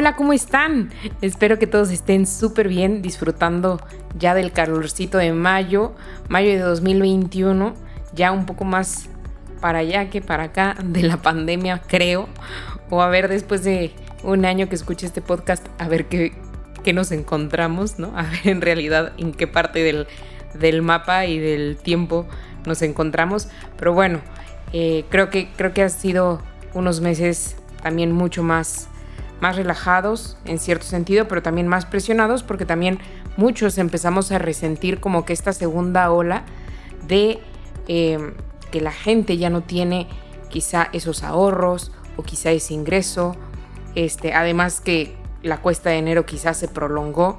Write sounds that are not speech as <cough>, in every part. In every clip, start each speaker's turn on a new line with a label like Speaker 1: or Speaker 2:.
Speaker 1: Hola, ¿cómo están? Espero que todos estén súper bien, disfrutando ya del calorcito de mayo, mayo de 2021, ya un poco más para allá que para acá <laughs> de la pandemia, creo. O a ver, después de un año que escuche este podcast, a ver qué, nos encontramos, ¿no? A ver en realidad en qué parte del, del mapa y del tiempo nos encontramos. Pero bueno, eh, creo, que, creo que ha sido unos meses también mucho más más relajados en cierto sentido, pero también más presionados porque también muchos empezamos a resentir como que esta segunda ola de em, que la gente ya no tiene quizá esos ahorros o quizá ese ingreso, este, además que la cuesta de enero quizás se prolongó,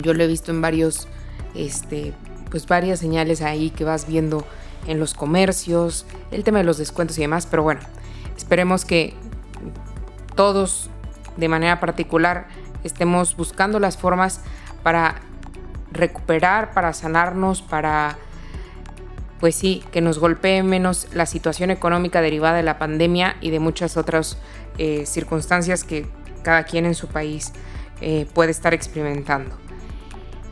Speaker 1: yo lo he visto en varios, este, pues varias señales ahí que vas viendo en los comercios, el tema de los descuentos y demás, pero bueno, esperemos que todos de manera particular estemos buscando las formas para recuperar, para sanarnos, para, pues sí, que nos golpee menos la situación económica derivada de la pandemia y de muchas otras eh, circunstancias que cada quien en su país eh, puede estar experimentando.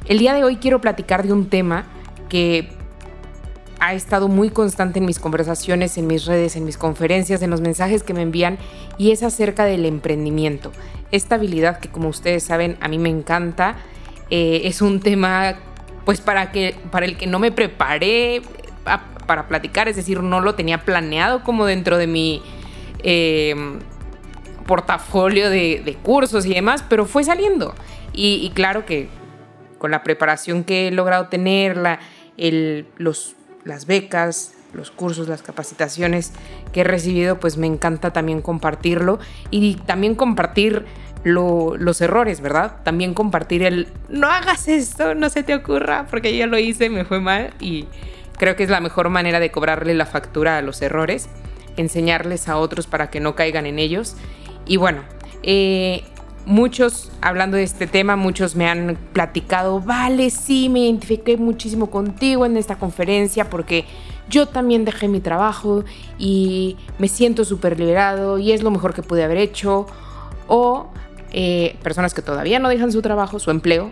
Speaker 1: El día de hoy quiero platicar de un tema que ha estado muy constante en mis conversaciones, en mis redes, en mis conferencias, en los mensajes que me envían y es acerca del emprendimiento. Esta habilidad que como ustedes saben a mí me encanta, eh, es un tema pues para, que, para el que no me preparé para platicar, es decir, no lo tenía planeado como dentro de mi eh, portafolio de, cursos y demás, pero fue saliendo. Y, claro que con la preparación que he logrado tener, el, los las becas, los cursos, las capacitaciones que he recibido, pues me encanta también compartirlo y también compartir los errores, ¿verdad? También compartir el no hagas esto, no se te ocurra, porque yo lo hice, me fue mal y creo que es la mejor manera de cobrarle la factura a los errores, enseñarles a otros para que no caigan en ellos. Y bueno, eh, muchos, hablando de este tema, muchos me han platicado, vale, sí, me identifiqué muchísimo contigo en esta conferencia porque yo también dejé mi trabajo y me siento súper liberado y es lo mejor que pude haber hecho. O eh, personas que todavía no dejan su trabajo, su empleo,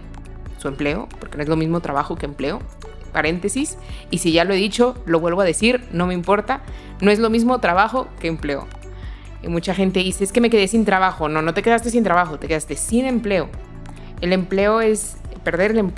Speaker 1: su empleo, porque no es lo mismo trabajo que empleo, paréntesis. Y si ya lo he dicho, lo vuelvo a decir, no me importa, no es lo mismo trabajo que empleo. Y mucha gente dice, es que me quedé sin trabajo. No, no te quedaste sin trabajo, te quedaste sin empleo. El empleo es, perder el empleo